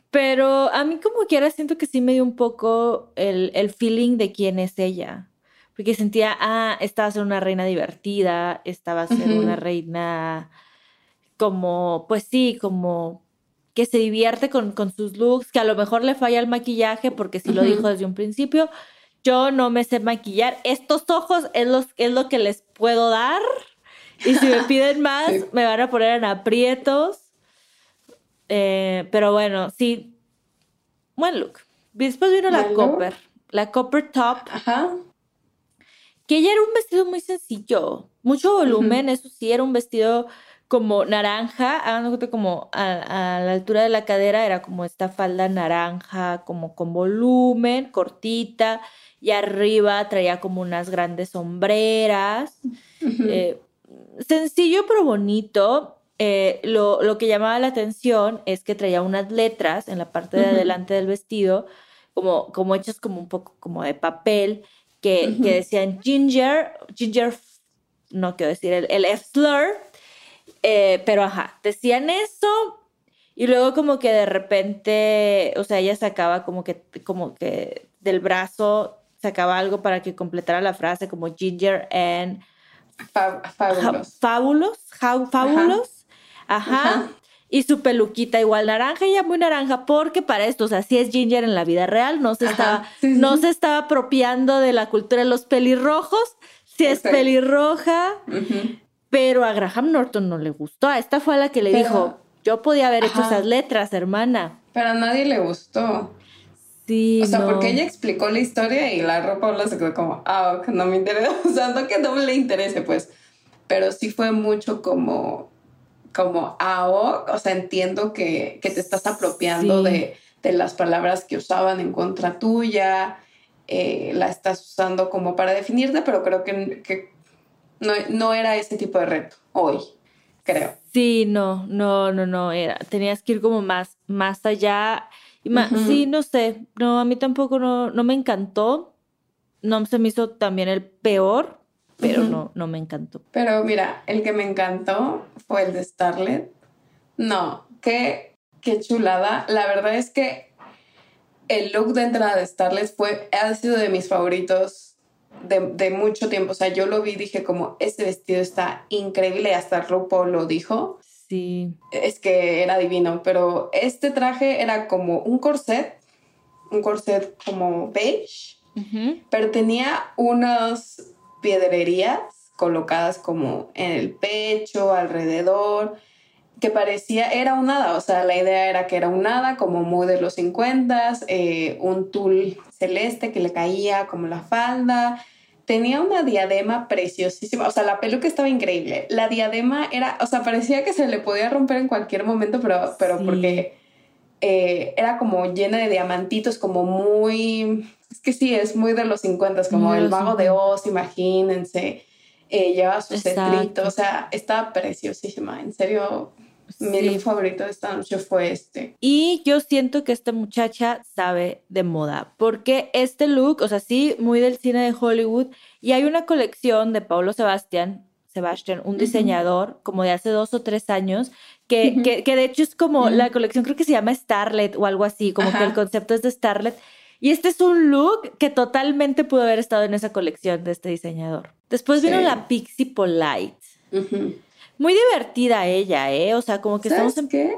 Pero a mí como quiera siento que sí me dio un poco el, el feeling de quién es ella. Porque sentía, ah, esta va a ser una reina divertida, esta va a ser una reina como, pues sí, como que se divierte con, con, sus looks, que a lo mejor le falla el maquillaje, porque si lo dijo desde un principio, yo no me sé maquillar. Estos ojos es, los, es lo que les puedo dar. Y si me piden más, me van a poner en aprietos. Eh, pero bueno, sí. Buen look. Después vino la Copper. la copper top,
Ajá.
que ella era un vestido muy sencillo, mucho volumen, eso sí, era un vestido como naranja, como a, a la altura de la cadera era como esta falda naranja, como con volumen, cortita, y arriba traía como unas grandes sombreras. Eh, sencillo pero bonito. Eh, lo, lo que llamaba la atención es que traía unas letras en la parte de
Ujú.
adelante del vestido, como, como hechas como un poco como de papel, que,
Ujú.
que decían ginger, ginger, no quiero decir el, el F slur, eh, pero ajá, decían eso y luego como que de repente, o sea, ella sacaba como que, como que del brazo sacaba algo para que completara la frase como ginger and. Fábulos, fábulos, ajá.
Ajá.
Y su peluquita igual naranja, ella muy naranja, porque para esto, o sea, sí es Ginger en la vida real, no se
Ajá,
estaba,
sí, sí.
no se estaba apropiando de la cultura de los pelirrojos, sí es
Exacto.
pelirroja. Pero a Graham Norton no le gustó. A esta fue a la que le
Pero-
dijo, yo podía haber hecho esas letras, hermana.
Pero a nadie le gustó.
Sí,
O sea,
no.
porque ella explicó la historia y la ropa Paula se quedó como, ah, ok, no me interesa. O sea, no que no le interese, pues. Pero sí fue mucho como, como, ah, o sea, entiendo que, que te estás apropiando
Sí.
de, de las palabras que usaban en contra tuya, eh, la estás usando como para definirte, pero creo que, que no, no era ese tipo de reto hoy, creo.
Sí, no, no, no, no, era, tenías que ir como más, más allá. Y. Sí, no sé, no, a mí tampoco no, no me encantó. No se me hizo también el peor, pero no, no me encantó.
Pero mira, el que me encantó fue el de Starlet. No, qué, qué chulada. La verdad es que el look de entrada de Starlet fue, ha sido de mis favoritos de, de mucho tiempo. O sea, yo lo vi y dije como, este vestido está increíble. Hasta RuPaul lo dijo.
Sí,
Es que era divino. Pero este traje era como un corset. Un corset como beige pero tenía unas piedrerías colocadas como en el pecho, alrededor, que parecía, era un hada, o sea, la idea era que era un hada como muy de los 50, un tul celeste que le caía como la falda, tenía una diadema preciosísima, o sea, la peluca estaba increíble, la diadema era, o sea, parecía que se le podía romper en cualquier momento, pero, pero
Sí.
porque eh, era como llena de diamantitos, como muy, es que sí, es muy de los 50, como
Muy
el mago de
50.
Oz, imagínense, eh, lleva su
Exacto.
cetrito, o sea, estaba preciosísima, en serio, mi
Sí.
look favorito de esta noche fue este.
Y yo siento que esta muchacha sabe de moda, porque este look, o sea, sí, muy del cine de Hollywood, y hay una colección de Paulo Sebastián, Sebastián, un diseñador como de hace dos o tres años, que, que, que de hecho es como la colección, creo que se llama Starlet o algo así, como que el concepto es de Starlet. Y este es un look que totalmente pudo haber estado en esa colección de este diseñador. Después vino
Sí.
la Pixie Polite.
Ujú.
Muy divertida ella, ¿eh? O sea, como que
¿Sabes
estamos en...
qué?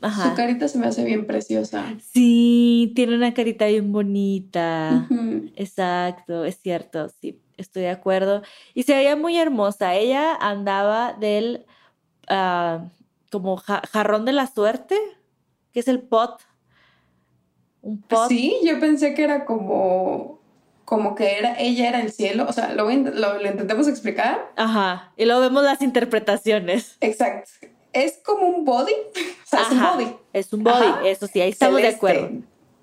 Ajá.
Su carita se me hace bien preciosa.
Sí, tiene una carita bien bonita. Exacto, es cierto, sí, estoy de acuerdo. Y se veía muy hermosa. Ella andaba del ah, como ja- jarrón de la suerte, que es el pot. Un pot.
Sí, yo pensé que era como, como que era, ella era el cielo. O sea, lo, lo, lo intentemos explicar.
Ajá. Y luego vemos las interpretaciones.
Exacto. Es como un body. O sea, es un
Ajá,
body.
Es un body,
Ajá.
eso sí, ahí estamos de
Celeste,
acuerdo.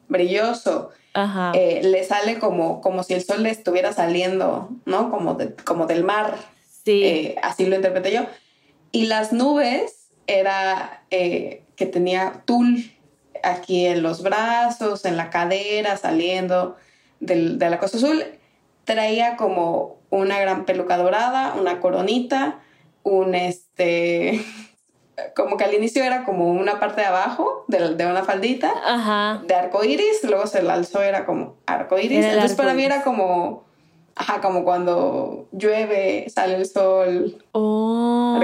Brilloso.
Ajá.
Eh, le sale como, como si el sol le estuviera saliendo, ¿no? Como, de- como del mar.
sí.
Eh, así lo interpreté yo. Y las nubes era eh, que tenía tul aquí en los brazos, en la cadera, saliendo del- de la costa azul. Traía como una gran peluca dorada, una coronita, un este. Como que al inicio era como una parte de abajo de, de una faldita
Ajá.
de arco iris, luego se la alzó, era como arco iris.
Era
Entonces para mí era como, ajá, como cuando llueve, sale el sol.
Oh.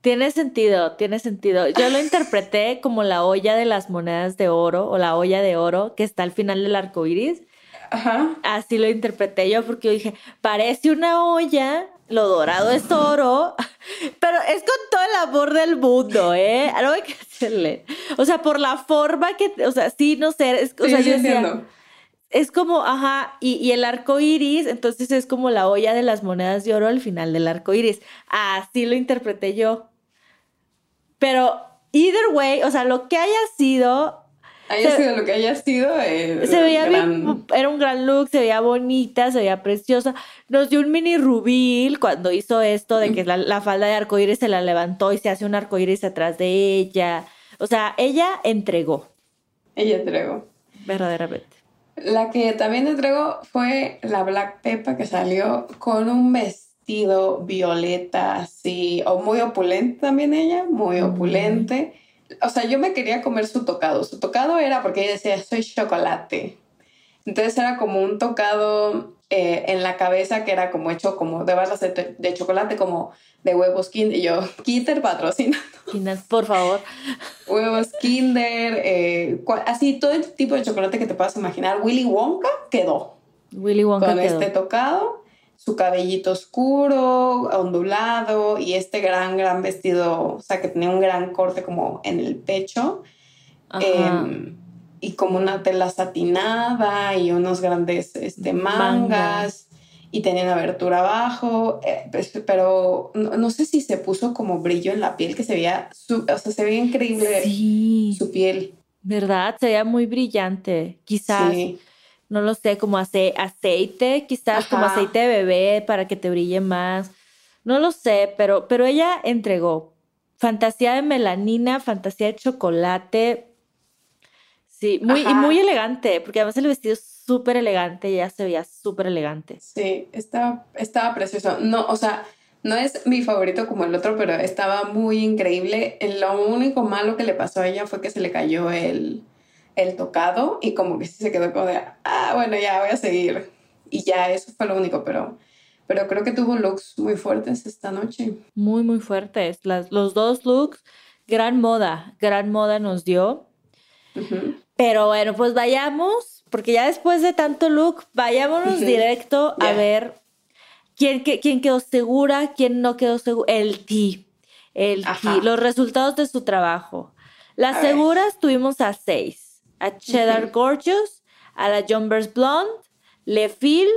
Tiene sentido, tiene sentido. Yo lo interpreté como la olla de las monedas de oro o la olla de oro que está al final del arco iris.
Ajá.
Así lo interpreté yo porque yo dije, parece una olla, lo dorado es oro, pero es con todo el amor del mundo, ¿eh? No hay que hacerle. O sea, por la forma que, o sea, sí, no sé, es- o
Sí,
sea,
sí
yo decía,
entiendo.
es como, ajá, y, y, el arco iris, entonces es como la olla de las monedas de oro al final del arco iris. Así lo interpreté yo. Pero, either way, o sea, lo que haya sido.
Haya sido lo que haya sido. Eh,
se veía bien, era un gran look, se veía bonita, se veía preciosa. Nos dio un mini rubil cuando hizo esto de que la, la falda de arco iris se la levantó y se hace un arco iris atrás de ella. O sea, ella entregó.
Ella entregó.
Verdaderamente.
La que también entregó fue la Black Peppa que salió con un vestido violeta así, o muy opulente también ella, muy opulente. O sea, yo me quería comer su tocado. Su tocado era porque ella decía, soy chocolate. Entonces era como un tocado eh, en la cabeza que era como hecho como de barras de, chocolate, como de huevos Kinder. Y yo, Kinder patrocina.
Kinder, por favor.
Huevos Kinder, eh, así todo el tipo de chocolate que te puedas imaginar. Willy Wonka quedó.
Willy Wonka
Con este tocado, su cabellito oscuro, ondulado y este gran, gran vestido, o sea, que tenía un gran corte como en el pecho. Em, y como una tela satinada y unos grandes este, mangas y tenía una abertura abajo, eh, pues, pero no, sé si se puso como brillo en la piel, que se veía, o sea, se veía increíble su piel.
¿Verdad? Se veía muy brillante, quizás. No lo sé, como aceite, quizás como aceite de bebé para que te brille más. No lo sé, pero, pero ella entregó fantasía de melanina, fantasía de chocolate, Sí, muy, y muy elegante, porque además el vestido es súper elegante, ya se veía súper elegante.
Sí, estaba, estaba precioso. No, o sea, no es mi favorito como el otro, pero estaba muy increíble. Lo único malo que le pasó a ella fue que se le cayó el, el tocado y como que sí se quedó como de, ah, bueno, ya voy a seguir. Y ya, eso fue lo único, pero, pero creo que tuvo looks muy fuertes esta noche.
Muy, muy fuertes. Las, los dos looks, gran moda, gran moda nos dio. Pero bueno, pues vayamos, porque ya después de tanto look, vayámonos directo a ver quién, quién quedó segura, quién no quedó segura. El T, el T, los resultados de su trabajo. Las seguras tuvimos a seis, a Cheddar Gorgeous, a la Jumbers Blonde, Le Phil,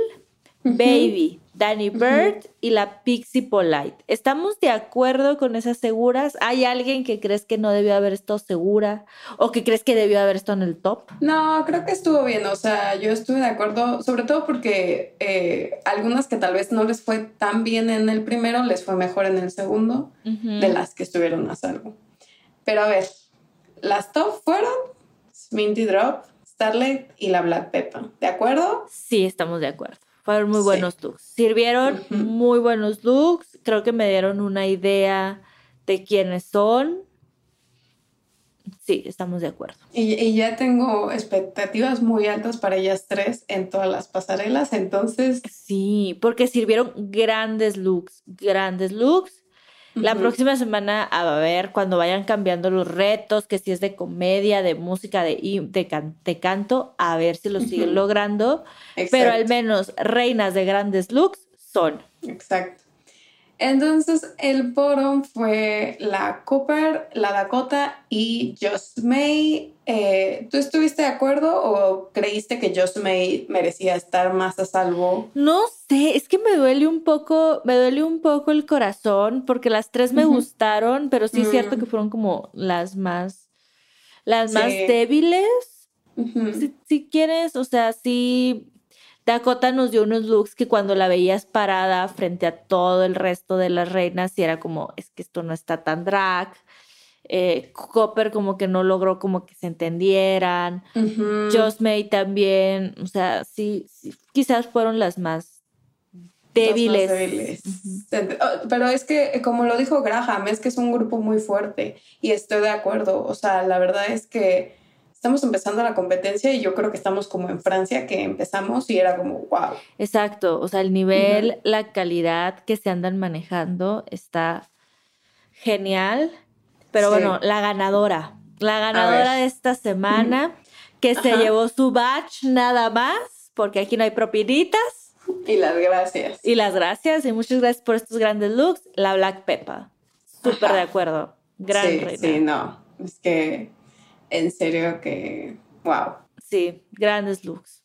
Baby, Danny Bird y la Pixie Polite. ¿Estamos de acuerdo con esas seguras? ¿Hay alguien que crees que no debió haber estado segura o que crees que debió haber estado en el top?
No, creo que estuvo bien. O sea, yo estuve de acuerdo, sobre todo porque eh, algunas que tal vez no les fue tan bien en el primero, les fue mejor en el segundo, de las que estuvieron a salvo. Pero a ver, las top fueron Minty Drop, Starlight y la Black Peppa. ¿De acuerdo?
Sí, estamos de acuerdo. Fueron muy buenos looks. Sirvieron muy buenos looks. Creo que me dieron una idea de quiénes son. Sí, estamos de acuerdo.
Y, ya tengo expectativas muy altas para ellas tres en todas las pasarelas, entonces.
Sí, porque sirvieron grandes looks, grandes looks. La próxima semana a ver cuando vayan cambiando los retos, que si es de comedia, de música, de, de, canto, a ver si lo siguen logrando. Pero al menos reinas de grandes looks son.
Exacto. Entonces el bottom fue la Cooper, la Dakota y Just May. Eh, ¿Tú estuviste de acuerdo o creíste que Just May merecía estar más a salvo?
No sé, es que me duele un poco, me duele un poco el corazón porque las tres me gustaron, pero sí es cierto mm. que fueron como las más, las más débiles. si, si quieres, o sea, sí Dakota nos dio unos looks que cuando la veías parada frente a todo el resto de las reinas, y era como, es que esto no está tan drag. Eh, Copper como que no logró como que se entendieran. Just May también, o sea, sí, quizás fueron las más débiles.
Oh, pero es que, como lo dijo Graham, es que es un grupo muy fuerte y estoy de acuerdo. O sea, la verdad es que estamos empezando la competencia y yo creo que estamos como en Francia que empezamos y era como wow.
Exacto, o sea, el nivel, la calidad que se andan manejando está genial, pero bueno, la ganadora, la ganadora de esta semana que se llevó su batch nada más, porque aquí no hay propinitas.
Y las gracias.
Y las gracias y muchas gracias por estos grandes looks, la Black Peppa. Súper de acuerdo. Gran
sí, Sí, no, es que en serio que, wow.
Sí, grandes looks.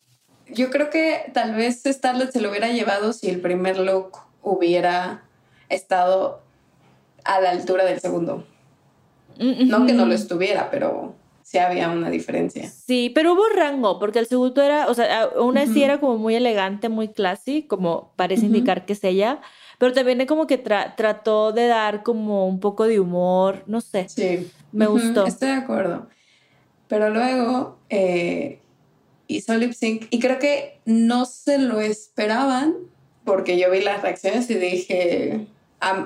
yo creo que tal vez Starlet se lo hubiera llevado si el primer look hubiera estado a la altura del segundo. No que no lo estuviera, pero sí había una diferencia.
Sí, pero hubo rango, porque el segundo era, o sea, una así era como muy elegante, muy classy, como parece indicar que es ella, pero también como que trató de dar como un poco de humor, no sé.
Sí.
Me gustó.
Estoy de acuerdo. Pero luego eh, hizo lip sync y creo que no se lo esperaban porque yo vi las reacciones y dije,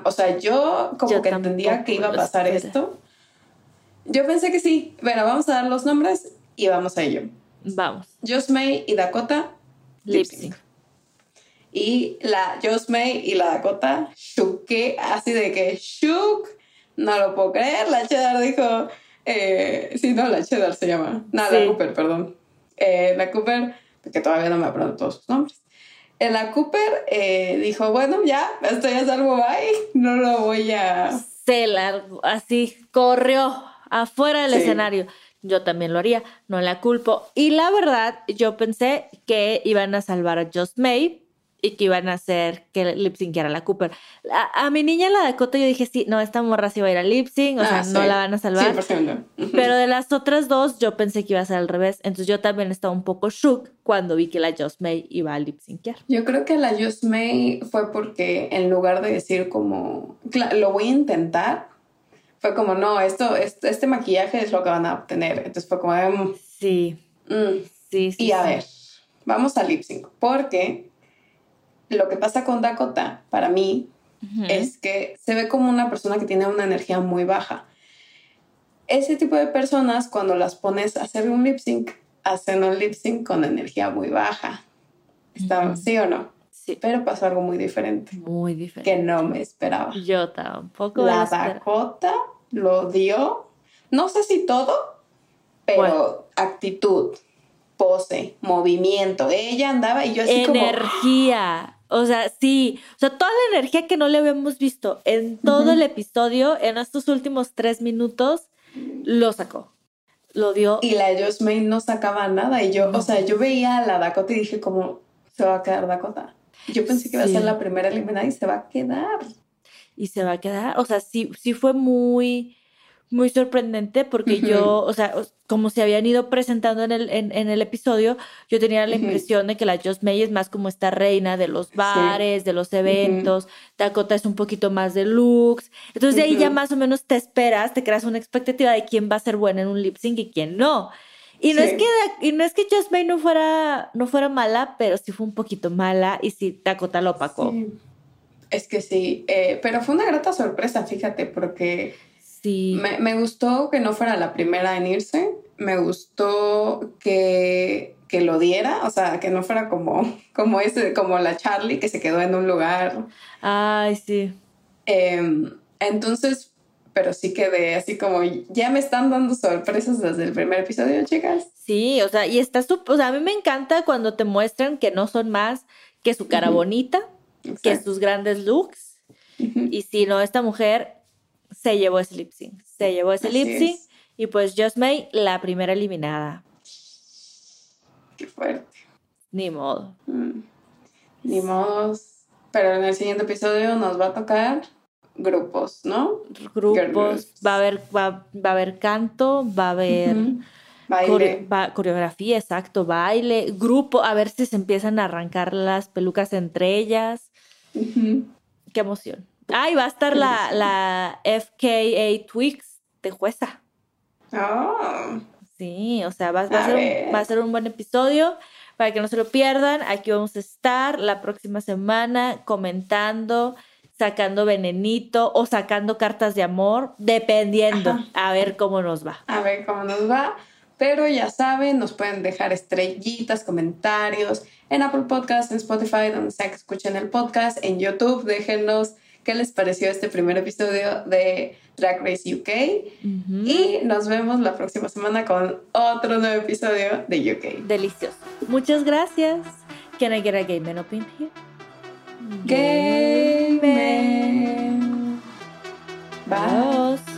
o sea, yo como que entendía que iba a pasar esto. Yo pensé que sí. Bueno, vamos a dar los nombres y vamos a ello.
Vamos.
May y Dakota, lip sync. Y la May y la Dakota, shuke, así de que shuk, no lo puedo creer. La Cheddar dijo, eh, sí, no, la Cheddar se llama. No, la Cooper, perdón. Eh, la Cooper, que todavía no me aprendo todos sus nombres. Eh, la Cooper eh, dijo, bueno, ya, estoy a salvo, bye, no lo voy a...
Se largó, así, corrió afuera del escenario. Yo también lo haría, no la culpo. Y la verdad, yo pensé que iban a salvar a Just May, y que iban a hacer que lip sync la Cooper. A, mi niña la Dakota yo dije, sí, no, esta morra sí va a ir a lip sync, o sea, ah, no la van a salvar. Pero de las otras dos yo pensé que iba a ser al revés, entonces yo también estaba un poco shook cuando vi que la Just May iba a lip syncear.
Yo creo que la Just May fue porque en lugar de decir como, lo voy a intentar, fue como, no, esto, este, maquillaje es lo que van a obtener. Entonces fue como, mm,
sí.
Mm".
sí, sí.
Y a ver, vamos a lip sync, porque lo que pasa con Dakota, para mí, es que se ve como una persona que tiene una energía muy baja. Ese tipo de personas, cuando las pones a hacer un lip sync, hacen un lip sync con energía muy baja. ¿Está, ¿Sí o no?
Sí.
Pero pasó algo muy diferente.
Muy diferente.
Que no me esperaba.
Yo tampoco.
La Dakota lo dio, no sé si todo, pero actitud, pose, movimiento. Ella andaba y yo así
como... Energía. O sea, sí, o sea, toda la energía que no le habíamos visto en todo el episodio, en estos últimos tres minutos, lo sacó. Lo dio.
Y la Josh May no sacaba nada. Y yo, o sea, yo veía a la Dakota y dije, ¿cómo se va a quedar Dakota? Yo pensé que iba a ser la primera eliminada y se va a quedar.
Y se va a quedar. O sea, sí, sí fue muy muy sorprendente porque yo, o sea, como se habían ido presentando en el, en, el episodio, yo tenía la impresión de que la Joss May es más como esta reina de los bares, de los eventos, Dakota es un poquito más de looks, entonces de ahí ya más o menos te esperas, te creas una expectativa de quién va a ser buena en un lip sync y quién no. Y no, es que, y no es que Joss May no fuera, no fuera mala, pero sí fue un poquito mala y sí Dakota lo opacó.
Es que sí, eh, pero fue una grata sorpresa, fíjate, porque me, gustó que no fuera la primera en irse. Me gustó que, que lo diera, o sea, que no fuera como, como, ese, como la Charlie que se quedó en un lugar.
Ay, sí.
Em, entonces, pero sí quedé así como, ya me están dando sorpresas desde el primer episodio, chicas.
Sí, o sea, y está o sea, a mí me encanta cuando te muestran que no son más que su cara bonita, que sus grandes looks. Y si no, esta mujer se llevó ese lip sync. Se llevó ese lip sync y pues Just May, la primera eliminada.
Qué fuerte.
Ni modo.
Mm. Ni modo. Pero en el siguiente episodio nos va a tocar grupos, ¿no?
Grupos. Va a haber, va, a haber canto, va a haber coreografía, exacto, baile, grupo, a ver si se empiezan a arrancar las pelucas entre ellas. Qué emoción. Ah, y va a estar la, la FKA Twix de jueza.
Oh.
Sí, o sea, va, a, ser, va a ser un buen episodio para que no se lo pierdan. Aquí vamos a estar la próxima semana comentando, sacando venenito o sacando cartas de amor, dependiendo. A ver cómo nos va.
A ver cómo nos va. Pero ya saben, nos pueden dejar estrellitas, comentarios en Apple Podcast, en Spotify, donde sea que escuchen el podcast, en YouTube, déjenos qué les pareció este primer episodio de Drag Race UK. Y nos vemos la próxima semana con otro nuevo episodio de UK.
Delicioso. Muchas gracias. Can I get a game man here?
Game man.
Bye.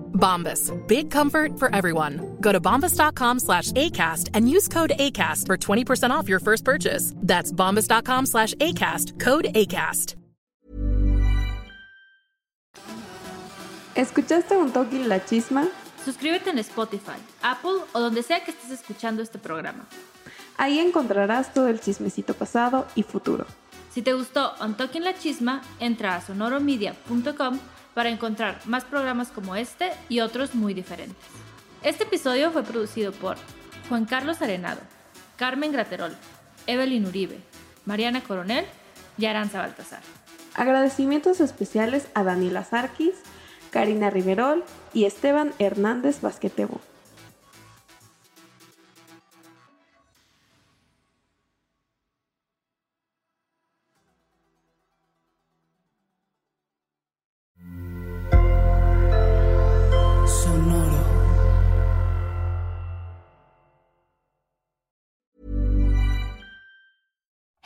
Bombas. Big comfort for everyone. Go to bombas.com slash ACAST and use code ACAST for 20% off your first purchase. That's bombas.com slash ACAST. Code ACAST.
¿Escuchaste un toque la chisma?
Suscríbete en Spotify, Apple o donde sea que estés escuchando este programa.
Ahí encontrarás todo el chismecito pasado y futuro.
Si te gustó On Talking la Chisma, entra a sonoromedia.com para encontrar más programas como este y otros muy diferentes. Este episodio fue producido por Juan Carlos Arenado, Carmen Graterol, Evelyn Uribe, Mariana Coronel y Aranza Baltasar.
Agradecimientos especiales a Daniela Sarkis, Karina Riverol y Esteban Hernández Basquetebo.